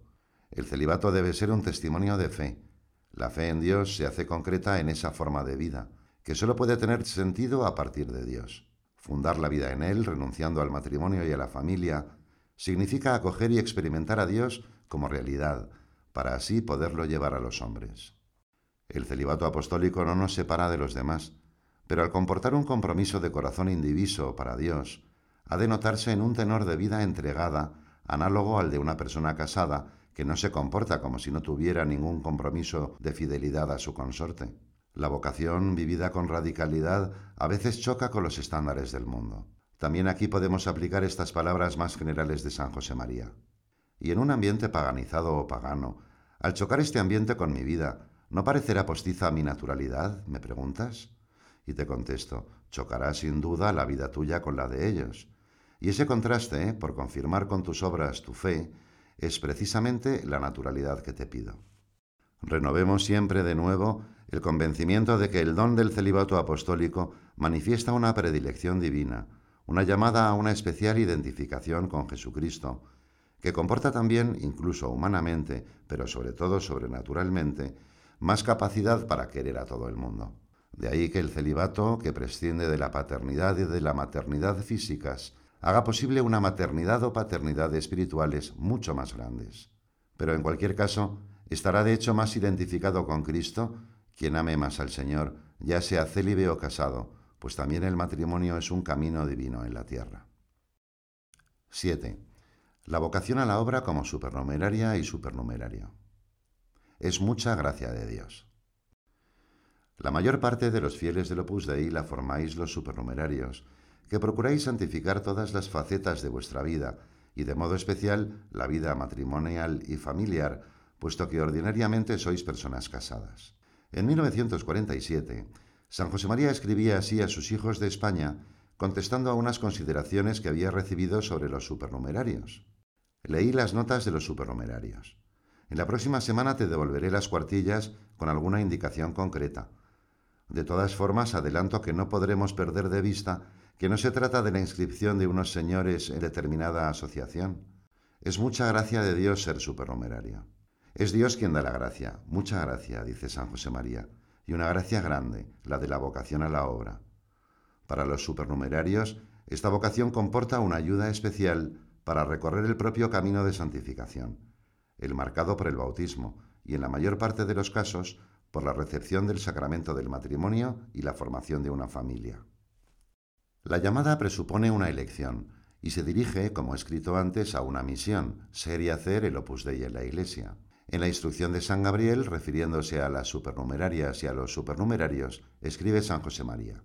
El celibato debe ser un testimonio de fe. La fe en Dios se hace concreta en esa forma de vida, que solo puede tener sentido a partir de Dios. Fundar la vida en Él, renunciando al matrimonio y a la familia, significa acoger y experimentar a Dios como realidad, para así poderlo llevar a los hombres. El celibato apostólico no nos separa de los demás, pero al comportar un compromiso de corazón indiviso para Dios, ha de notarse en un tenor de vida entregada, análogo al de una persona casada que no se comporta como si no tuviera ningún compromiso de fidelidad a su consorte. La vocación, vivida con radicalidad, a veces choca con los estándares del mundo. También aquí podemos aplicar estas palabras más generales de San José María. Y en un ambiente paganizado o pagano, al chocar este ambiente con mi vida, ¿no parecerá postiza mi naturalidad? ¿Me preguntas? Y te contesto, chocará sin duda la vida tuya con la de ellos. Y ese contraste, por confirmar con tus obras tu fe, es precisamente la naturalidad que te pido. Renovemos siempre de nuevo el convencimiento de que el don del celibato apostólico manifiesta una predilección divina, una llamada a una especial identificación con Jesucristo, que comporta también, incluso humanamente, pero sobre todo sobrenaturalmente, más capacidad para querer a todo el mundo. De ahí que el celibato, que prescinde de la paternidad y de la maternidad físicas, haga posible una maternidad o paternidad espirituales mucho más grandes. Pero en cualquier caso, estará de hecho más identificado con Cristo quien ame más al Señor, ya sea célibe o casado, pues también el matrimonio es un camino divino en la tierra. 7. La vocación a la obra como supernumeraria y supernumerario. Es mucha gracia de Dios. La mayor parte de los fieles del Opus Dei la formáis los supernumerarios, que procuráis santificar todas las facetas de vuestra vida, y de modo especial la vida matrimonial y familiar, puesto que ordinariamente sois personas casadas. En 1947, San José María escribía así a sus hijos de España, contestando a unas consideraciones que había recibido sobre los supernumerarios. Leí las notas de los supernumerarios. En la próxima semana te devolveré las cuartillas con alguna indicación concreta. De todas formas, adelanto que no podremos perder de vista que no se trata de la inscripción de unos señores en determinada asociación. Es mucha gracia de Dios ser supernumerario. Es Dios quien da la gracia, mucha gracia, dice San José María, y una gracia grande, la de la vocación a la obra. Para los supernumerarios, esta vocación comporta una ayuda especial para recorrer el propio camino de santificación, el marcado por el bautismo, y en la mayor parte de los casos por la recepción del sacramento del matrimonio y la formación de una familia. La llamada presupone una elección y se dirige, como he escrito antes, a una misión, ser y hacer el opus dei en la Iglesia. En la instrucción de San Gabriel, refiriéndose a las supernumerarias y a los supernumerarios, escribe San José María.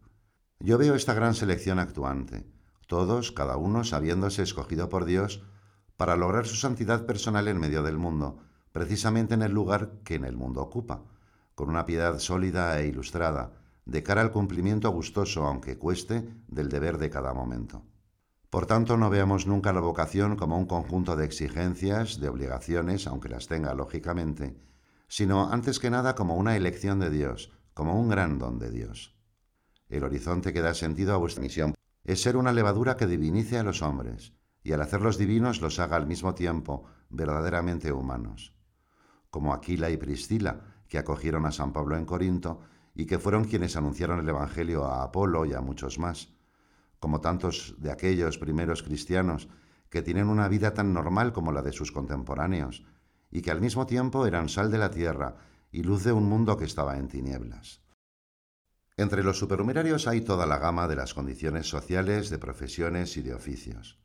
Yo veo esta gran selección actuante, todos, cada uno, sabiéndose escogido por Dios para lograr su santidad personal en medio del mundo, precisamente en el lugar que en el mundo ocupa, con una piedad sólida e ilustrada, de cara al cumplimiento gustoso, aunque cueste, del deber de cada momento. Por tanto, no veamos nunca la vocación como un conjunto de exigencias, de obligaciones, aunque las tenga lógicamente, sino antes que nada como una elección de Dios, como un gran don de Dios. El horizonte que da sentido a vuestra misión es ser una levadura que divinice a los hombres, y al hacerlos divinos los haga al mismo tiempo verdaderamente humanos. Como Aquila y Priscila, que acogieron a San Pablo en Corinto y que fueron quienes anunciaron el Evangelio a Apolo y a muchos más como tantos de aquellos primeros cristianos que tienen una vida tan normal como la de sus contemporáneos, y que al mismo tiempo eran sal de la tierra y luz de un mundo que estaba en tinieblas. Entre los supernumerarios hay toda la gama de las condiciones sociales, de profesiones y de oficios.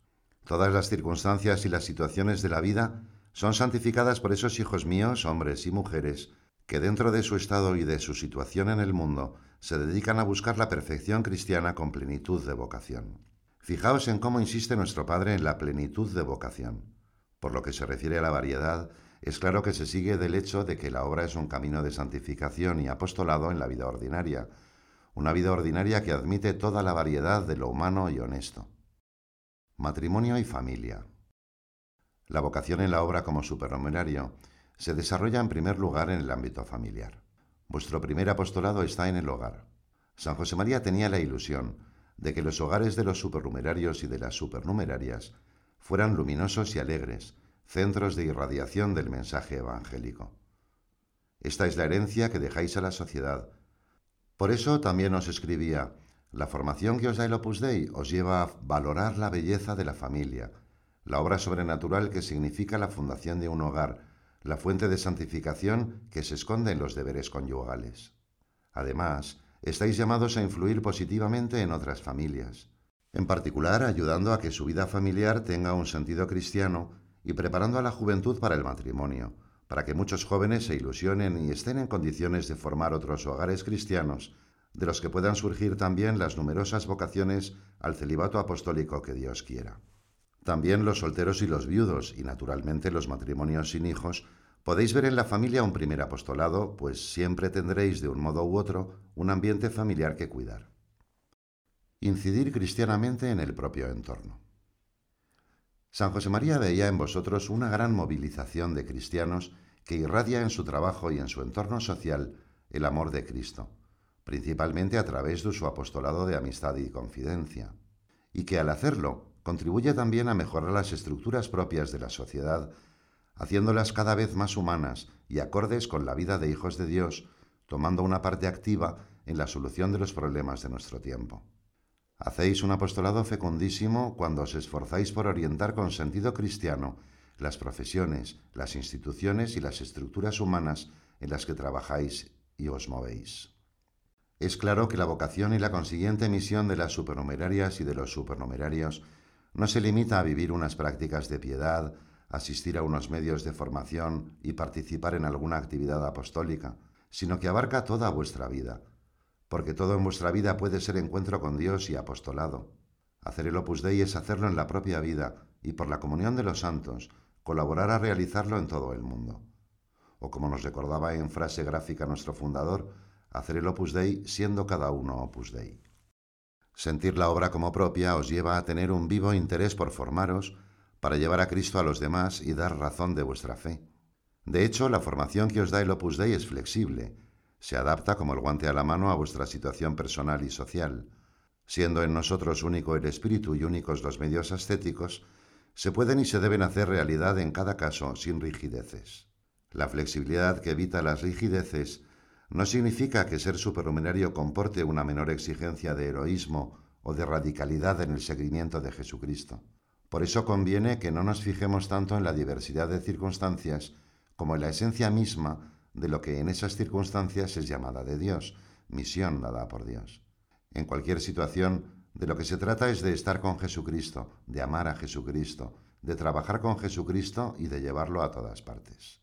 Todas las circunstancias y las situaciones de la vida son santificadas por esos hijos míos, hombres y mujeres, que dentro de su estado y de su situación en el mundo se dedican a buscar la perfección cristiana con plenitud de vocación. Fijaos en cómo insiste nuestro Padre en la plenitud de vocación. Por lo que se refiere a la variedad, es claro que se sigue del hecho de que la obra es un camino de santificación y apostolado en la vida ordinaria, una vida ordinaria que admite toda la variedad de lo humano y honesto. Matrimonio y familia. La vocación en la obra como supernumerario se desarrolla en primer lugar en el ámbito familiar. Vuestro primer apostolado está en el hogar. San José María tenía la ilusión de que los hogares de los supernumerarios y de las supernumerarias fueran luminosos y alegres, centros de irradiación del mensaje evangélico. Esta es la herencia que dejáis a la sociedad. Por eso también os escribía, la formación que os da el Opus Dei os lleva a valorar la belleza de la familia, la obra sobrenatural que significa la fundación de un hogar, la fuente de santificación que se esconde en los deberes conyugales. Además, estáis llamados a influir positivamente en otras familias, en particular ayudando a que su vida familiar tenga un sentido cristiano y preparando a la juventud para el matrimonio, para que muchos jóvenes se ilusionen y estén en condiciones de formar otros hogares cristianos, de los que puedan surgir también las numerosas vocaciones al celibato apostólico que Dios quiera. También los solteros y los viudos, y naturalmente los matrimonios sin hijos, podéis ver en la familia un primer apostolado, pues siempre tendréis de un modo u otro un ambiente familiar que cuidar. Incidir cristianamente en el propio entorno. San José María veía en vosotros una gran movilización de cristianos que irradia en su trabajo y en su entorno social el amor de Cristo, principalmente a través de su apostolado de amistad y confidencia, y que al hacerlo contribuye también a mejorar las estructuras propias de la sociedad, haciéndolas cada vez más humanas y acordes con la vida de hijos de Dios, tomando una parte activa en la solución de los problemas de nuestro tiempo. Hacéis un apostolado fecundísimo cuando os esforzáis por orientar con sentido cristiano las profesiones, las instituciones y las estructuras humanas en las que trabajáis y os movéis. Es claro que la vocación y la consiguiente misión de las supernumerarias y de los supernumerarios no se limita a vivir unas prácticas de piedad, asistir a unos medios de formación y participar en alguna actividad apostólica, sino que abarca toda vuestra vida, porque todo en vuestra vida puede ser encuentro con Dios y apostolado. Hacer el Opus Dei es hacerlo en la propia vida y por la comunión de los santos, colaborar a realizarlo en todo el mundo. O como nos recordaba en frase gráfica nuestro fundador, hacer el Opus Dei siendo cada uno Opus Dei. Sentir la obra como propia os lleva a tener un vivo interés por formaros para llevar a Cristo a los demás y dar razón de vuestra fe. De hecho, la formación que os da el Opus Dei es flexible, se adapta como el guante a la mano a vuestra situación personal y social. Siendo en nosotros único el espíritu y únicos los medios ascéticos, se pueden y se deben hacer realidad en cada caso sin rigideces. La flexibilidad que evita las rigideces no significa que ser supernumenario comporte una menor exigencia de heroísmo o de radicalidad en el seguimiento de Jesucristo. Por eso conviene que no nos fijemos tanto en la diversidad de circunstancias como en la esencia misma de lo que en esas circunstancias es llamada de Dios, misión dada por Dios. En cualquier situación, de lo que se trata es de estar con Jesucristo, de amar a Jesucristo, de trabajar con Jesucristo y de llevarlo a todas partes.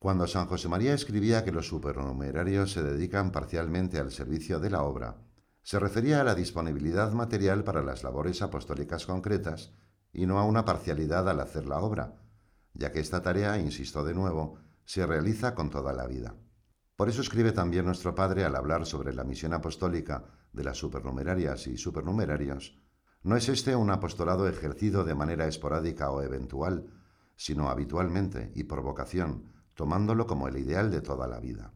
Cuando San José María escribía que los supernumerarios se dedican parcialmente al servicio de la obra, se refería a la disponibilidad material para las labores apostólicas concretas y no a una parcialidad al hacer la obra, ya que esta tarea, insisto de nuevo, se realiza con toda la vida. Por eso escribe también nuestro Padre al hablar sobre la misión apostólica de las supernumerarias y supernumerarios, no es este un apostolado ejercido de manera esporádica o eventual, sino habitualmente y por vocación, tomándolo como el ideal de toda la vida.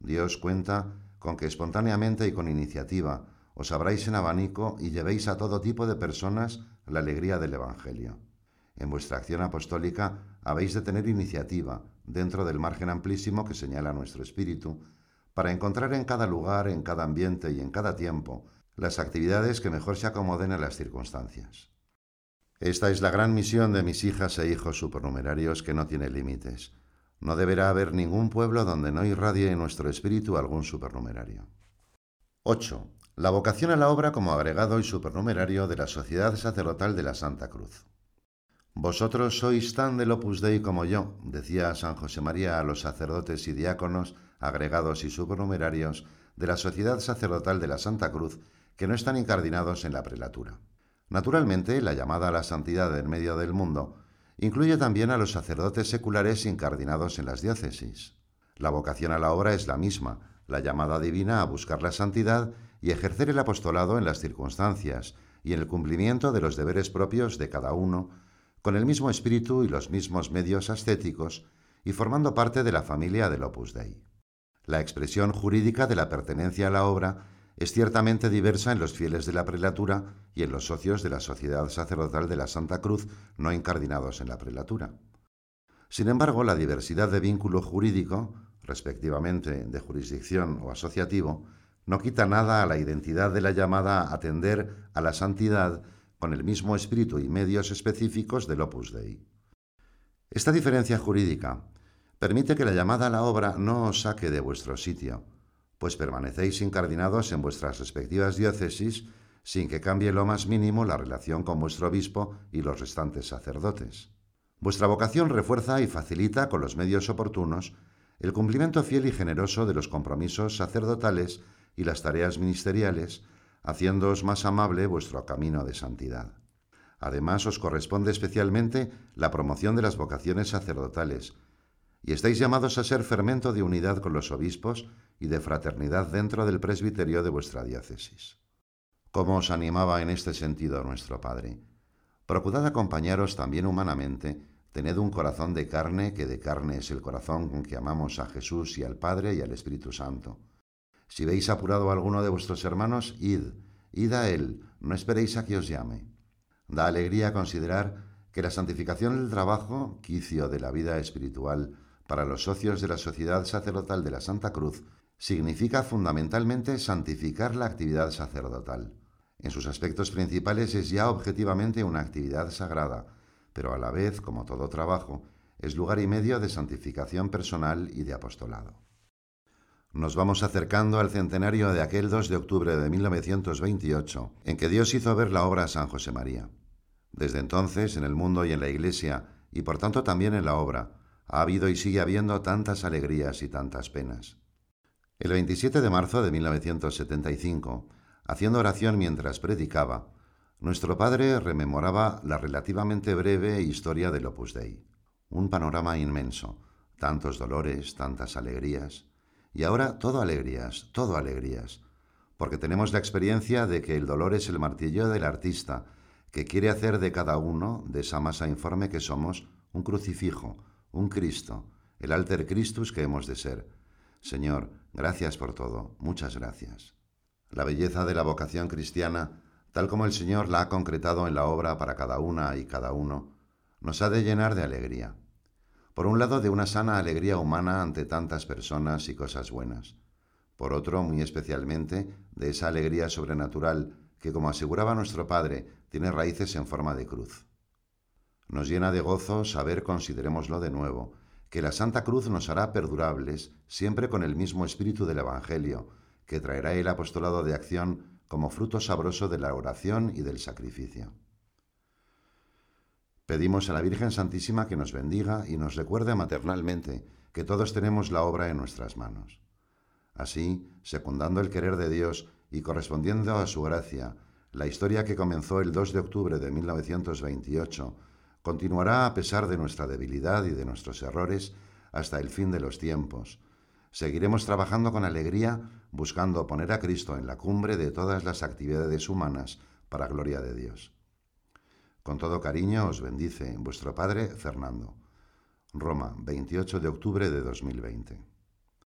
Dios cuenta con que espontáneamente y con iniciativa os abráis en abanico y llevéis a todo tipo de personas la alegría del Evangelio. En vuestra acción apostólica habéis de tener iniciativa, dentro del margen amplísimo que señala nuestro espíritu, para encontrar en cada lugar, en cada ambiente y en cada tiempo las actividades que mejor se acomoden a las circunstancias. Esta es la gran misión de mis hijas e hijos supernumerarios que no tiene límites. No deberá haber ningún pueblo donde no irradie en nuestro espíritu algún supernumerario. 8. La vocación a la obra como agregado y supernumerario de la Sociedad Sacerdotal de la Santa Cruz. Vosotros sois tan del Opus Dei como yo, decía San José María a los sacerdotes y diáconos, agregados y supernumerarios de la Sociedad Sacerdotal de la Santa Cruz, que no están incardinados en la prelatura. Naturalmente, la llamada a la santidad en medio del mundo incluye también a los sacerdotes seculares incardinados en las diócesis. La vocación a la obra es la misma, la llamada divina a buscar la santidad y ejercer el apostolado en las circunstancias y en el cumplimiento de los deberes propios de cada uno, con el mismo espíritu y los mismos medios ascéticos, y formando parte de la familia del Opus Dei. La expresión jurídica de la pertenencia a la obra es ciertamente diversa en los fieles de la prelatura y en los socios de la Sociedad Sacerdotal de la Santa Cruz no incardinados en la prelatura. Sin embargo, la diversidad de vínculo jurídico, respectivamente de jurisdicción o asociativo, no quita nada a la identidad de la llamada a atender a la santidad con el mismo espíritu y medios específicos del Opus Dei. Esta diferencia jurídica permite que la llamada a la obra no os saque de vuestro sitio, pues permanecéis incardinados en vuestras respectivas diócesis sin que cambie lo más mínimo la relación con vuestro obispo y los restantes sacerdotes. Vuestra vocación refuerza y facilita con los medios oportunos el cumplimiento fiel y generoso de los compromisos sacerdotales y las tareas ministeriales, haciéndoos más amable vuestro camino de santidad. Además, os corresponde especialmente la promoción de las vocaciones sacerdotales, y estáis llamados a ser fermento de unidad con los obispos y de fraternidad dentro del presbiterio de vuestra diócesis. ¿Cómo os animaba en este sentido nuestro Padre? Procurad acompañaros también humanamente, tened un corazón de carne, que de carne es el corazón con que amamos a Jesús y al Padre y al Espíritu Santo. Si veis apurado a alguno de vuestros hermanos, id, id a él, no esperéis a que os llame. Da alegría considerar que la santificación del trabajo, quicio de la vida espiritual, para los socios de la Sociedad Sacerdotal de la Santa Cruz, significa fundamentalmente santificar la actividad sacerdotal. En sus aspectos principales es ya objetivamente una actividad sagrada, pero a la vez, como todo trabajo, es lugar y medio de santificación personal y de apostolado. Nos vamos acercando al centenario de aquel 2 de octubre de 1928, en que Dios hizo ver la obra a San José María. Desde entonces, en el mundo y en la Iglesia, y por tanto también en la obra, ha habido y sigue habiendo tantas alegrías y tantas penas. El 27 de marzo de 1975, haciendo oración mientras predicaba, nuestro padre rememoraba la relativamente breve historia del Opus Dei. Un panorama inmenso, tantos dolores, tantas alegrías, y ahora todo alegrías, todo alegrías, porque tenemos la experiencia de que el dolor es el martillo del artista, que quiere hacer de cada uno, de esa masa informe que somos, un crucifijo, un Cristo, el alter Christus que hemos de ser. Señor, gracias por todo, muchas gracias. La belleza de la vocación cristiana, tal como el Señor la ha concretado en la obra para cada una y cada uno, nos ha de llenar de alegría. Por un lado, de una sana alegría humana ante tantas personas y cosas buenas. Por otro, muy especialmente, de esa alegría sobrenatural que, como aseguraba nuestro Padre, tiene raíces en forma de cruz. Nos llena de gozo saber, considerémoslo de nuevo, que la Santa Cruz nos hará perdurables siempre con el mismo espíritu del Evangelio, que traerá el apostolado de acción como fruto sabroso de la oración y del sacrificio. Pedimos a la Virgen Santísima que nos bendiga y nos recuerde maternalmente que todos tenemos la obra en nuestras manos. Así, secundando el querer de Dios y correspondiendo a su gracia, la historia que comenzó el 2 de octubre de 1928 continuará a pesar de nuestra debilidad y de nuestros errores hasta el fin de los tiempos. Seguiremos trabajando con alegría, buscando poner a Cristo en la cumbre de todas las actividades humanas para gloria de Dios. Con todo cariño os bendice vuestro Padre Fernando. Roma, 28 de octubre de 2020.